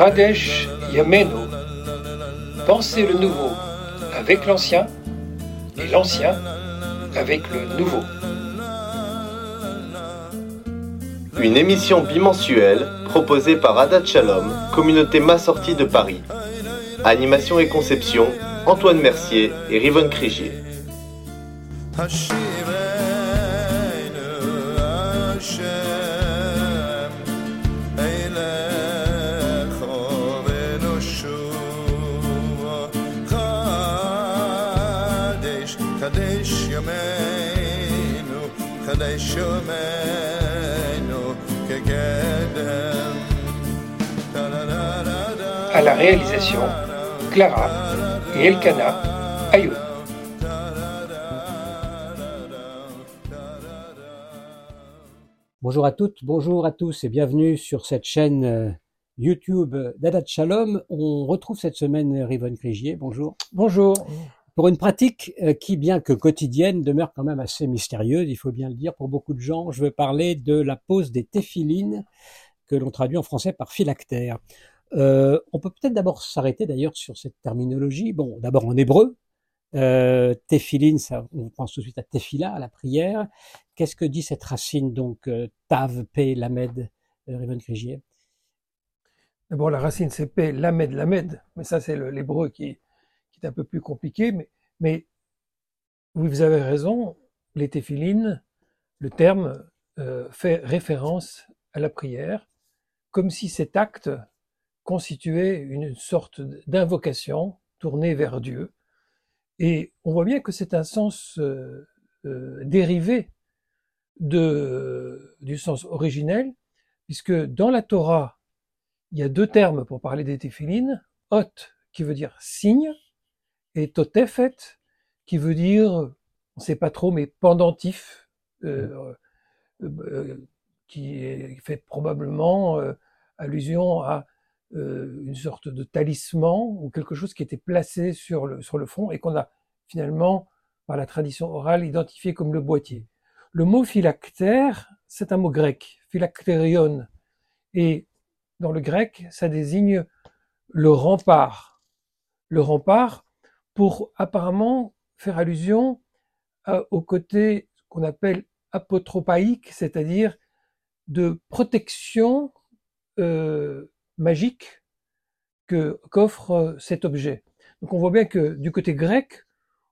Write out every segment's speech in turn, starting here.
Chadesh Yamenu, pensez le nouveau avec l'ancien et l'ancien avec le nouveau. Une émission bimensuelle proposée par Adat Shalom, communauté massortie de Paris. Animation et conception, Antoine Mercier et Rivonne Crigier. À la réalisation, Clara et Elkana Ayoub. Bonjour à toutes, bonjour à tous et bienvenue sur cette chaîne euh, YouTube d'Adat Shalom. On retrouve cette semaine Rivon Crigier. Bonjour. Bonjour. Pour une pratique euh, qui, bien que quotidienne, demeure quand même assez mystérieuse, il faut bien le dire pour beaucoup de gens, je veux parler de la pose des téphilines que l'on traduit en français par phylactère. Euh, on peut peut-être d'abord s'arrêter d'ailleurs sur cette terminologie. Bon, d'abord en hébreu, euh, ça, on pense tout de suite à tefila, à la prière. Qu'est-ce que dit cette racine donc euh, tav, p, lamed, euh, Rivon Crigier D'abord, la racine c'est p, lamed, lamed, mais ça c'est l'hébreu qui, est un peu plus compliqué. Mais, oui, vous avez raison, les téphilines, le terme euh, fait référence à la prière, comme si cet acte constituait une sorte d'invocation tournée vers Dieu. Et on voit bien que c'est un sens euh, euh, dérivé du sens originel, puisque dans la Torah, il y a deux termes pour parler des téphilines, hot qui veut dire signe, et totefet qui veut dire, on ne sait pas trop, mais pendentif, euh, euh, qui fait probablement euh, allusion à euh, une sorte de talisman ou quelque chose qui était placé sur le, sur le front et qu'on a finalement, par la tradition orale, identifié comme le boîtier. Le mot phylactère, c'est un mot grec, phylactérion, et dans le grec, ça désigne le rempart. Le rempart pour apparemment faire allusion au côté qu'on appelle apotropaïque, c'est-à-dire de protection euh, magique que qu'offre cet objet. Donc on voit bien que du côté grec,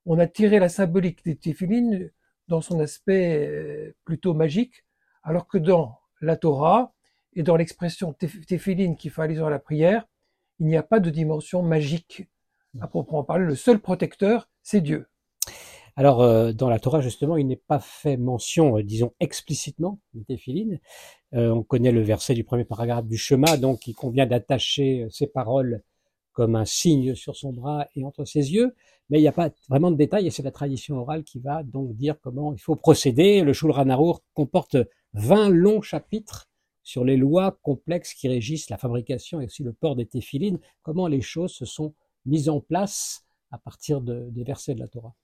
on a tiré la symbolique des téphilines dans son aspect euh, plutôt magique, alors que dans la Torah et dans l'expression téphiline qui fait allusion à la prière, il n'y a pas de dimension magique à proprement parler. Le seul protecteur, c'est Dieu. Alors, euh, dans la Torah, justement, il n'est pas fait mention, euh, disons explicitement, de téphiline. Euh, on connaît le verset du premier paragraphe du Shema, donc il convient d'attacher ces paroles comme un signe sur son bras et entre ses yeux, mais il n'y a pas vraiment de détails et c'est la tradition orale qui va donc dire comment il faut procéder. Le Shulchan Arour comporte 20 longs chapitres sur les lois complexes qui régissent la fabrication et aussi le port des téphilines, comment les choses se sont mises en place à partir de, des versets de la Torah.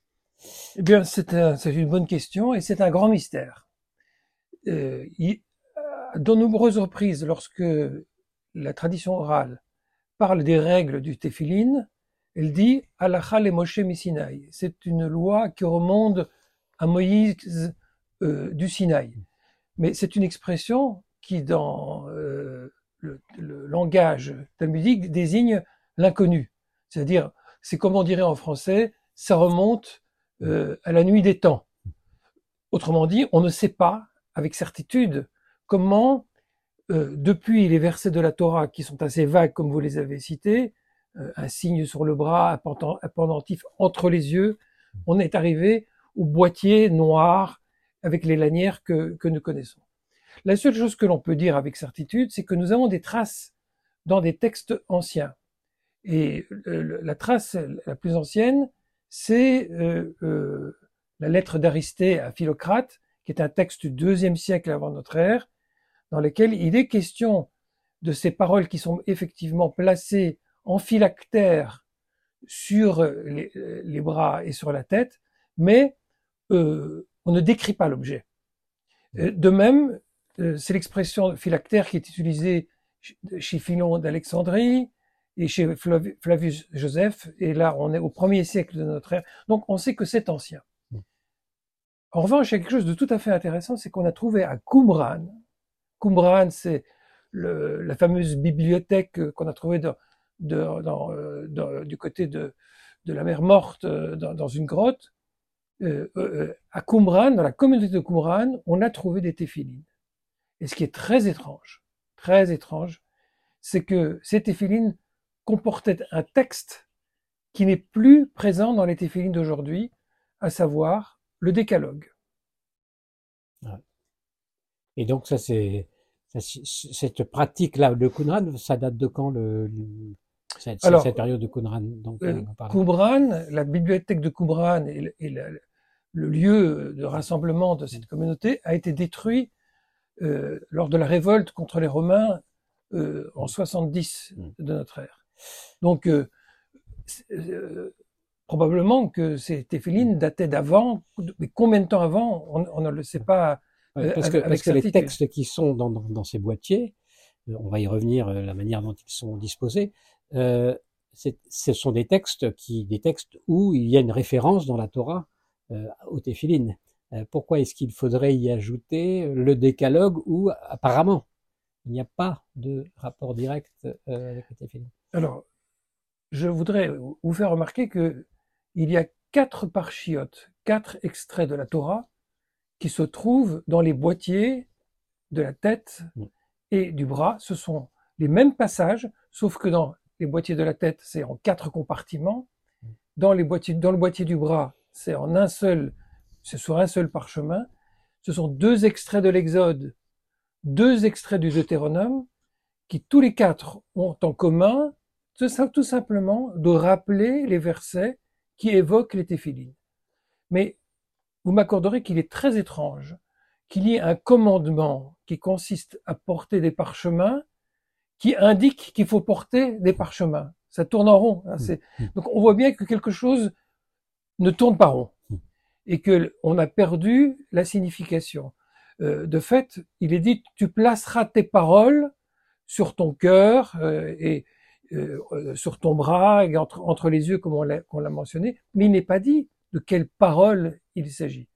Eh bien, c'est une bonne question et c'est un grand mystère. Euh, il, de nombreuses reprises, lorsque la tradition orale parle des règles du téphiline, elle dit Alacha le Moshe Misinaï. C'est une loi qui remonte à Moïse euh, du Sinaï. Mais c'est une expression qui, dans euh, le, le, langage talmudique, désigne l'inconnu. C'est-à-dire, c'est comme on dirait en français, ça remonte euh, à la nuit des temps. Autrement dit, on ne sait pas avec certitude comment, euh, depuis les versets de la Torah qui sont assez vagues comme vous les avez cités, euh, un signe sur le bras, un pendentif entre les yeux, on est arrivé au boîtier noir avec les lanières que, que nous connaissons. La seule chose que l'on peut dire avec certitude, c'est que nous avons des traces dans des textes anciens. Et la trace la plus ancienne, c'est euh, euh, la lettre d'Aristée à Philocrate, qui est un texte du deuxième siècle avant notre ère, dans lequel il est question de ces paroles qui sont effectivement placées en phylactère sur les, bras et sur la tête, mais euh, on ne décrit pas l'objet. Euh, de même, euh, c'est l'expression phylactère qui est utilisée chez Philon d'Alexandrie et chez Flavius Joseph, et là on est au premier siècle de notre ère, donc on sait que c'est ancien. En revanche, il y a quelque chose de tout à fait intéressant, c'est qu'on a trouvé à Qumran, Qumran c'est la fameuse bibliothèque qu'on a trouvée dans, du côté de, la mer Morte, dans une grotte, euh, euh, euh, à Qumran, dans la communauté de Qumran, on a trouvé des téphilines. Et ce qui est très étrange, très étrange, c'est que ces téphilines comportaient un texte qui n'est plus présent dans les téphilines d'aujourd'hui, à savoir le décalogue. Et donc ça c'est cette pratique-là de Qumran, ça date de quand le, cette, période de Qumran donc, Qumran, la bibliothèque de Qumran et, et la, le lieu de rassemblement de cette communauté a été détruit euh, lors de la révolte contre les Romains euh, en 70 mm. de notre ère. Donc, euh, probablement que ces téphilines dataient d'avant, mais combien de temps avant, on, ne le sait pas. parce, que, parce que, les textes qui sont dans, dans, dans, ces boîtiers, on va y revenir, la manière dont ils sont disposés, ce sont des textes qui, des textes où il y a une référence dans la Torah euh, au téphilines. Euh, pourquoi est-ce qu'il faudrait y ajouter le décalogue où apparemment il n'y a pas de rapport direct euh, avec le téphilines? Alors, je voudrais vous faire remarquer que il y a quatre parchiotes, quatre extraits de la Torah qui se trouvent dans les boîtiers de la tête mm. et du bras. Ce sont les mêmes passages, sauf que dans les boîtiers de la tête, c'est en quatre compartiments. Mm. Dans, les boîtiers, dans le boîtier du bras, c'est en un seul, c'est sur un seul parchemin. Ce sont deux extraits de l'Exode, deux extraits du Deutéronome, qui tous les quatre ont en commun tout simplement de rappeler les versets qui évoquent les téphilines. Mais vous m'accorderez qu'il est très étrange qu'il y ait un commandement qui consiste à porter des parchemins qui indique qu'il faut porter des parchemins. Ça tourne en rond. Hein, mmh. Donc on voit bien que quelque chose ne tourne pas rond hmm. et que on a perdu la signification. Euh, de fait, il est dit tu placeras tes paroles sur ton cœur euh, et euh, sur ton bras et entre, les yeux comme on l'a mentionné, mais il n'est pas dit de quelles paroles il s'agit.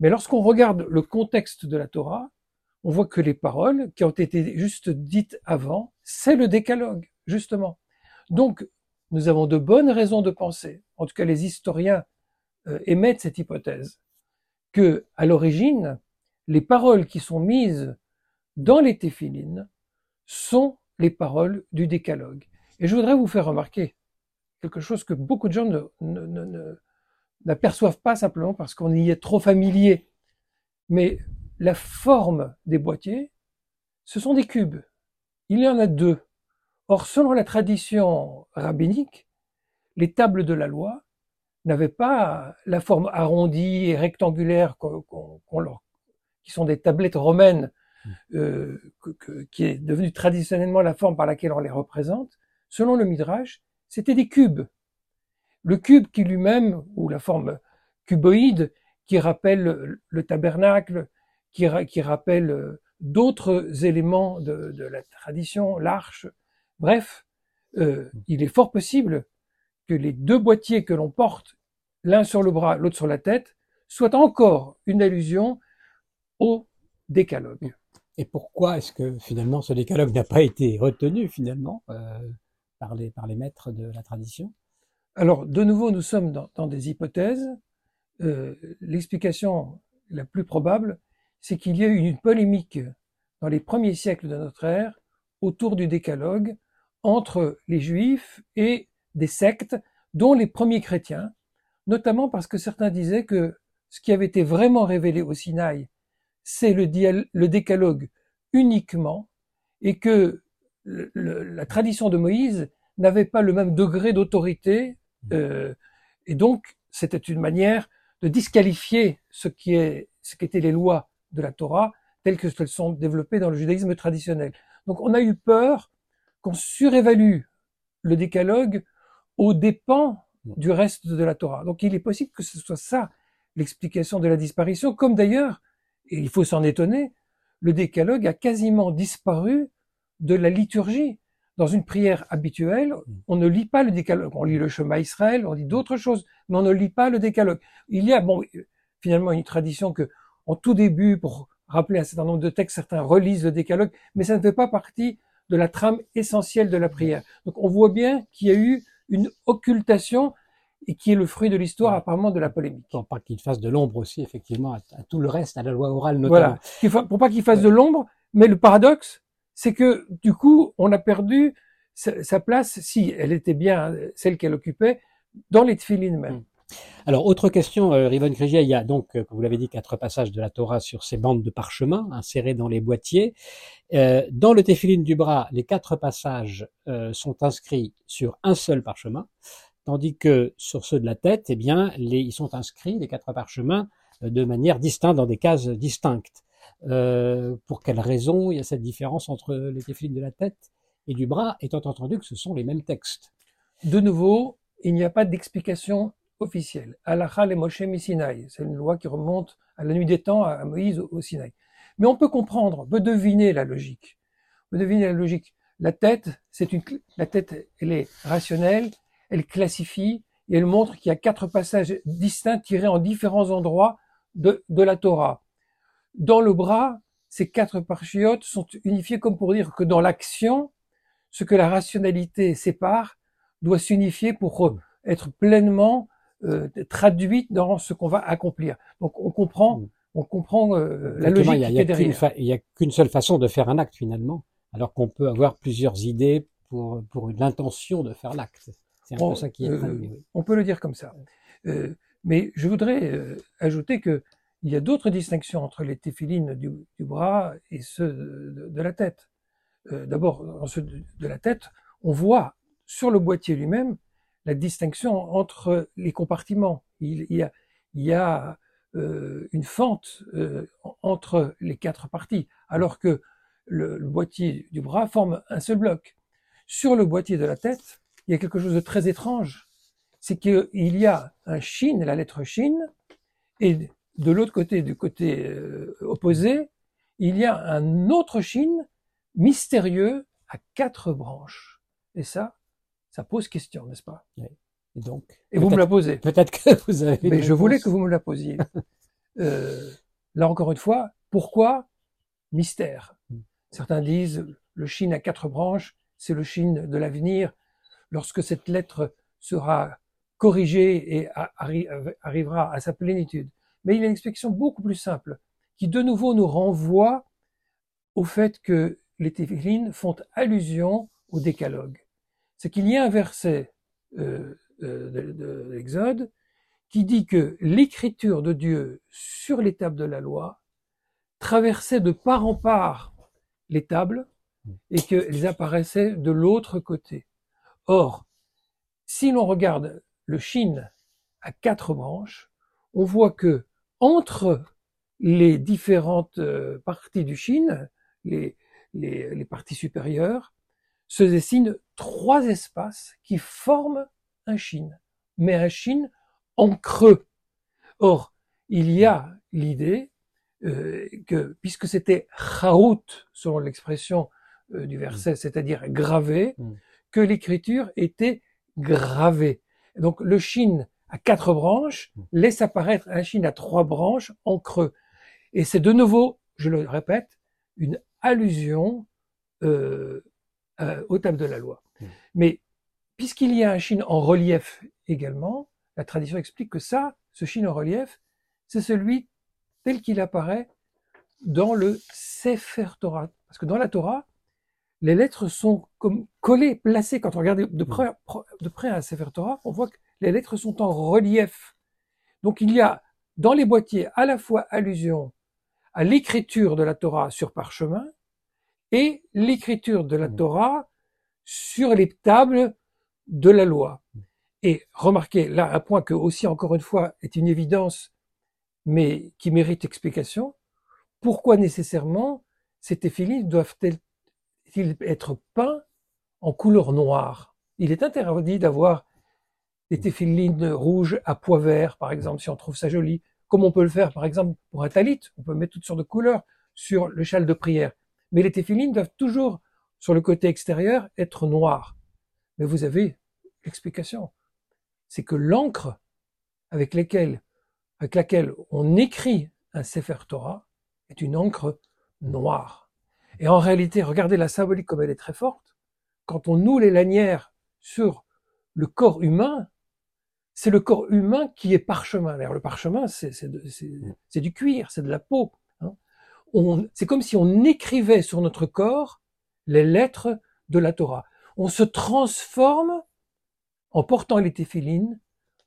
Mais lorsqu'on regarde le contexte de la Torah, on voit que les paroles qui ont été juste dites avant, c'est le décalogue, justement. Donc, nous avons de bonnes raisons de penser, en tout cas les historiens euh, émettent cette hypothèse, que à l'origine, les paroles qui sont mises dans les téphilines sont les paroles du décalogue. Et je voudrais vous faire remarquer quelque chose que beaucoup de gens n'aperçoivent pas simplement parce qu'on y est trop familier. Mais la forme des boîtiers, ce sont des cubes. Il y en a deux. Or, selon la tradition rabbinique, les tables de la loi n'avaient pas la forme arrondie et rectangulaire qui sont des tablettes romaines, euh, qui est devenue traditionnellement la forme par laquelle on les représente. Selon le Midrash, c'était des cubes. Le cube qui lui-même, ou la forme cuboïde, qui rappelle le, tabernacle, qui, rappelle euh, d'autres éléments de, de la tradition, l'arche, Bref, euh, il est fort possible que les deux boîtiers que l'on porte, l'un sur le bras, l'autre sur la tête, soient encore une allusion au décalogue. Et pourquoi est-ce que finalement ce décalogue n'a pas été retenu finalement euh, par, les, maîtres de la tradition? Alors, de nouveau, nous sommes dans, des hypothèses. Euh, l'explication la plus probable, c'est qu'il y a eu une polémique dans les premiers siècles de notre ère autour du décalogue entre les juifs et des sectes, dont les premiers chrétiens, notamment parce que certains disaient que ce qui avait été vraiment révélé au Sinaï, c'est le, décalogue uniquement, et que la tradition de Moïse n'avait pas le même degré d'autorité, euh, et donc c'était une manière de disqualifier ce qui est, ce qu'étaient les lois de la Torah telles qu'elles sont développées dans le judaïsme traditionnel. Donc on a eu peur qu'on surévalue le décalogue aux dépens du reste de la Torah. Donc il est possible que ce soit ça l'explication de la disparition, comme d'ailleurs, et il faut s'en étonner, le décalogue a quasiment disparu de la liturgie. Dans une prière habituelle, on ne lit pas le décalogue. On lit le chemin Israël, on dit d'autres choses, mais on ne lit pas le décalogue. Il y a, bon, finalement, une tradition que, en tout début, pour rappeler un certain nombre de textes, certains relisent le décalogue, mais ça ne fait pas partie de la trame essentielle de la prière. Donc on voit bien qu'il y a eu une occultation et qui est le fruit de l'histoire apparemment de la polémique. Pour pas qu'il fasse de l'ombre aussi, effectivement, à, tout le reste, à la loi orale notamment. Voilà, pour pas qu'il fasse de l'ombre, mais le paradoxe, c'est que du coup, on a perdu sa, place, si elle était bien celle qu'elle occupait, dans les tefilines même. Hmm. Alors, autre question, euh, Riven il y a donc, euh, comme vous l'avez dit, quatre passages de la Torah sur ces bandes de parchemin insérées dans les boîtiers. Euh, dans le Téphiline du bras, les quatre passages euh, sont inscrits sur un seul parchemin, tandis que sur ceux de la tête, eh bien, les, ils sont inscrits, les quatre parchemins, de manière distincte, dans des cases distinctes. pour quelle raison il y a cette différence entre les Téphilines de la tête et du bras, étant entendu que ce sont les mêmes textes? De nouveau, il n'y a pas d'explication officielle. Le Moshe Sinaï. C'est une loi qui remonte à la nuit des temps à Moïse au, Sinaï. Mais on peut comprendre, on peut deviner la logique. On peut deviner la logique. La tête, c'est une, la tête, elle est rationnelle, elle classifie et elle montre qu'il y a quatre passages distincts tirés en différents endroits de, de la Torah. Dans le bras, ces quatre parchiotes sont unifiés comme pour dire que dans l'action, ce que la rationalité sépare doit s'unifier pour être pleinement euh, traduite dans ce qu'on va accomplir. Donc on comprend, mm. on comprend euh, la logique il y a, Il n'y a qu'une seule façon de faire un acte finalement, alors qu'on peut avoir plusieurs idées pour pour l'intention de faire l'acte. C'est un peu ça qui est euh, On peut le dire comme ça. mais je voudrais ajouter que il y a d'autres distinctions entre les téphilines du, bras et ceux de, la tête. D'abord, dans ceux de la tête, on voit sur le boîtier lui-même la distinction entre les compartiments. Il, y a, il y a euh, une fente euh, entre les quatre parties, alors que le, boîtier du bras forme un seul bloc. Sur le boîtier de la tête, il y a quelque chose de très étrange. C'est qu'il y a un chine, la lettre chine, et de l'autre côté, du côté euh, opposé, il y a un autre chine mystérieux à quatre branches. Et ça, ça pose question, n'est-ce pas? Et donc. Et vous me la posez. Peut-être que vous avez. Mais je voulais que vous me la posiez. euh, là encore une fois, pourquoi? Mystère hmm. Certains disent le Chine à quatre branches, c'est le Chine de l'avenir. Lorsque cette lettre sera corrigée et arrivera à sa plénitude. Mais il y a une explication beaucoup plus simple, qui de nouveau nous renvoie au fait que les téphilines font allusion au décalogue c'est qu'il y a un verset euh, euh, de, l'Exode qui dit que l'écriture de Dieu sur les tables de la loi traversait de part en part les tables et qu'elles apparaissaient de l'autre côté. Or, si l'on regarde le Chine à quatre branches, on voit que entre les différentes euh, parties du Chine, les, les parties supérieures, se dessinent trois espaces qui forment un chine, mais un chine en creux. Or, il y a l'idée euh, que, puisque c'était chaout, selon l'expression euh, du verset, mm. c'est-à-dire gravé, mm. Que l'écriture était gravée. Donc le chine à quatre branches mm. laisse apparaître un chine à trois branches en creux. Et c'est de nouveau, je le répète, une allusion euh, euh, aux tables de la loi. Hmm. Mais puisqu'il y a un chine en relief également, la tradition explique que ça, ce chine en relief, c'est celui tel qu'il apparaît dans le Sefer Torah. Parce que dans la Torah, les lettres sont comme collées, placées. Quand on regarde de hmm. près, de près un Sefer Torah, on voit que les lettres sont en relief. Donc il y a dans les boîtiers à la fois allusion à l'écriture de la Torah sur parchemin et l'écriture de la mmh. Torah sur les tables de la loi. Et remarquez là un point que aussi encore une fois est une évidence, mais qui mérite explication. Pourquoi nécessairement ces téphilines doivent-ils être peints en couleur noire Il est interdit d'avoir des téphilines rouges à pois vert, par exemple, si on trouve ça joli, comme on peut le faire, par exemple, pour un talit, on peut mettre toutes sortes de couleurs sur le châle de prière. Mais les téphilines doivent toujours, sur le côté extérieur, être noirs. Mais vous avez l'explication. C'est que l'encre avec, laquelle, avec laquelle on écrit un Sefer Torah est une encre noire. Et en réalité, regardez la symbolique comme elle est très forte. Quand on noue les lanières sur le corps humain, c'est le corps humain qui est parchemin. D'ailleurs, le parchemin, c'est du cuir, c'est de la peau. Hein. C'est comme si on écrivait sur notre corps les lettres de la Torah. On se transforme en portant les téphilines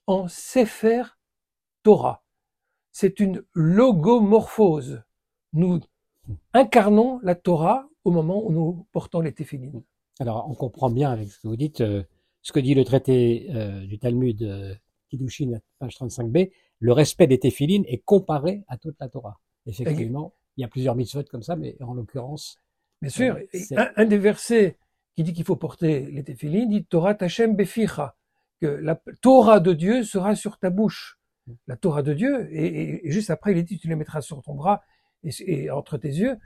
en Sefer Torah. C'est une logomorphose. Nous incarnons la Torah au moment où nous portons les téphilines. Alors, on comprend bien avec ce que vous dites, euh, ce que dit le traité euh, du Talmud euh, Kiddushin, page 35b, le respect des téphilines est comparé à toute la Torah. Effectivement, il y a plusieurs mitzvot comme ça, mais en l'occurrence. Bien sûr, un, des versets qui dit qu'il faut porter les téphilines dit Torah Tachem Beficha, que la Torah de Dieu sera sur ta bouche. La Torah de Dieu, et, juste après, il dit tu les mettras sur ton bras et, entre tes yeux.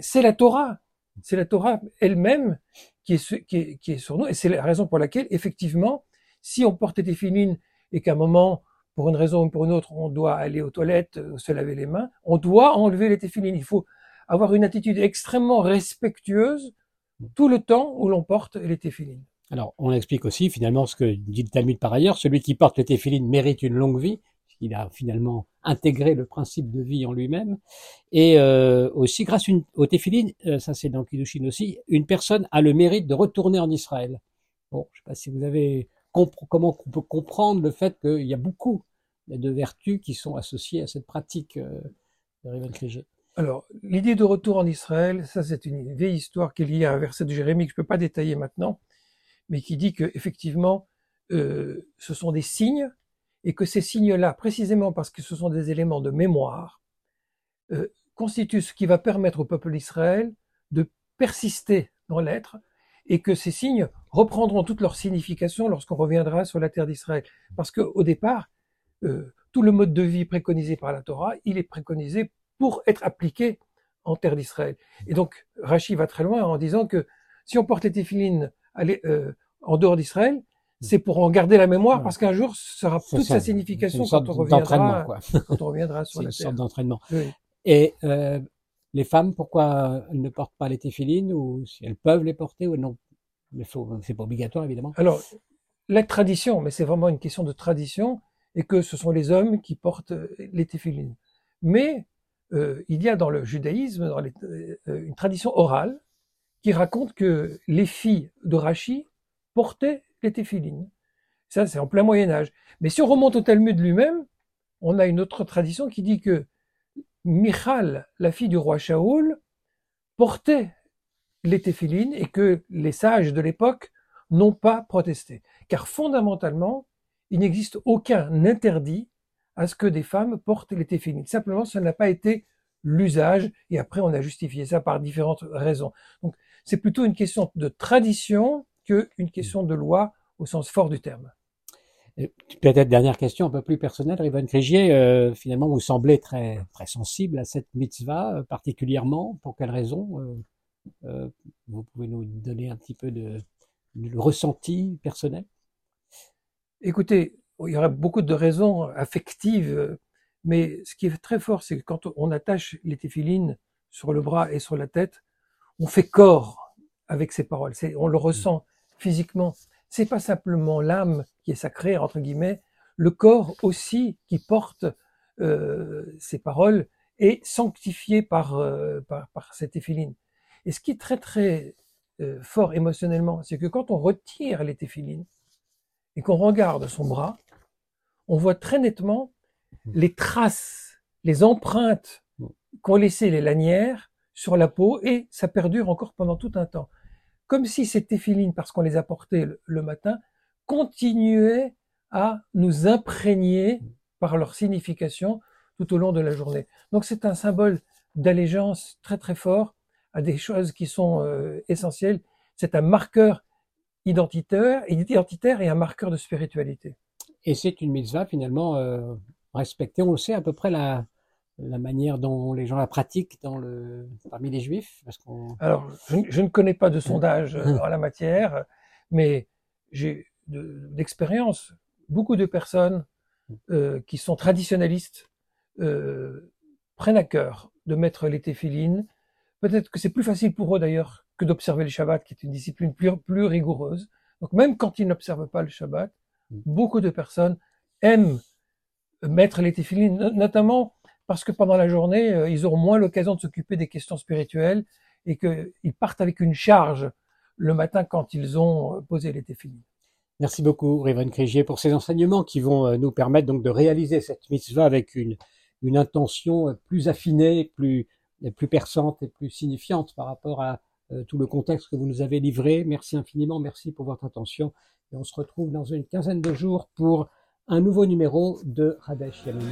C'est la Torah. C'est la Torah elle-même qui est, sur nous. Et c'est la raison pour laquelle, effectivement, si on porte des téphilines et qu'à un moment, pour une raison ou pour une autre, on doit aller aux toilettes, euh, se laver les mains, on doit enlever les téphilines. Il faut avoir une attitude extrêmement respectueuse tout le temps où l'on porte les téphilines. Alors, on explique aussi finalement ce que dit le Talmud par ailleurs, celui qui porte les téphilines mérite une longue vie, il a finalement intégré le principe de vie en lui-même. Et euh, aussi, grâce aux téphilines, euh, ça c'est dans Kiddushin aussi, une personne a le mérite de retourner en Israël. Bon, je sais pas si vous avez comment on peut comprendre le fait qu'il y a beaucoup de vertus qui sont associées à cette pratique euh, de Riven Alors, l'idée de retour en Israël, ça c'est une vieille histoire qui est liée à un verset de Jérémie que je ne peux pas détailler maintenant, mais qui dit que effectivement, euh, ce sont des signes, et que ces signes-là, précisément parce que ce sont des éléments de mémoire, euh, constituent ce qui va permettre au peuple d'Israël de persister dans l'être, et que ces signes reprendront toute leur signification lorsqu'on reviendra sur la terre d'Israël. Parce qu'au départ, euh, tout le mode de vie préconisé par la Torah, il est préconisé pour être appliqué en terre d'Israël. Et donc, Rachi va très loin en disant que si on porte les téphilines euh, en dehors d'Israël, c'est pour en garder la mémoire parce qu'un jour, sera toute sa signification quand on, reviendra, quand on reviendra sur la terre. Une sorte d'entraînement. Et euh, les femmes, pourquoi elles ne portent pas les téphilines ou si elles peuvent les porter ou non? Mais c'est pas obligatoire évidemment. Alors la tradition, mais c'est vraiment une question de tradition, et que ce sont les hommes qui portent euh, les téphilines. Mais euh, il y a dans le judaïsme dans euh, une tradition orale qui raconte que les filles de Rachi portaient les téphilines. Ça, c'est en plein Moyen Âge. Mais si on remonte au Talmud lui-même, on a une autre tradition qui dit que Michal, la fille du roi Shaoul, portait les téphilines et que les sages de l'époque n'ont pas protesté. Car fondamentalement, il n'existe aucun interdit à ce que des femmes portent les téphilines. Simplement, ça n'a pas été l'usage et après on a justifié ça par différentes raisons. Donc c'est plutôt une question de tradition qu'une question de loi au sens fort du terme. Peut-être dernière question un peu plus personnelle, Rivan Crégier, euh, finalement vous semblez très très sensible à cette mitzvah euh, particulièrement. Pour quelle raison euh, Vous pouvez nous donner un petit peu de, de ressenti personnel? Écoutez, il y aurait beaucoup de raisons affectives, mais ce qui est très fort, c'est que quand on attache les téphilines sur le bras et sur la tête, on fait corps avec ces paroles. On le ressent physiquement. C'est pas simplement l'âme qui est sacrée entre guillemets, le corps aussi qui porte euh, ces paroles est sanctifié par, euh, par, par cette éphiline. Et ce qui est très très euh, fort émotionnellement, c'est que quand on retire les téphilines et qu'on regarde son bras, on voit très nettement les traces, les empreintes qu'ont laissées les lanières sur la peau et ça perdure encore pendant tout un temps comme si ces téphilines, parce qu'on les a portées le, matin, continuaient à nous imprégner par leur signification tout au long de la journée. Donc c'est un symbole d'allégeance très très fort à des choses qui sont euh, essentielles. C'est un marqueur identitaire, identitaire et un marqueur de spiritualité. Et c'est une mitzvah finalement euh, respectée. On le sait à peu près la, la manière dont les gens la pratiquent dans le, parmi les juifs parce. Alors, je, ne connais pas de sondage euh, en la matière, mais j'ai d'expérience beaucoup de personnes euh, qui sont traditionnalistes euh, prennent à cœur de mettre les téphilines. Peut-être que c'est plus facile pour eux d'ailleurs que d'observer le Shabbat, qui est une discipline plus, plus rigoureuse. Donc même quand ils n'observent pas le Shabbat, mm. beaucoup de personnes aiment mettre les téphilines, notamment parce que pendant la journée, euh, ils auront moins l'occasion de s'occuper des questions spirituelles et qu'ils partent avec une charge le matin quand ils ont euh, posé les téphilines. Merci beaucoup, Révren Crégier, pour ces enseignements qui vont euh, nous permettre donc de réaliser cette mitzvah avec une, intention plus affinée, plus, perçante et plus signifiante par rapport à tout le contexte que vous nous avez livré. Merci infiniment, merci pour votre attention. Et on se retrouve dans une quinzaine de jours pour un nouveau numéro de Radesh Yamini.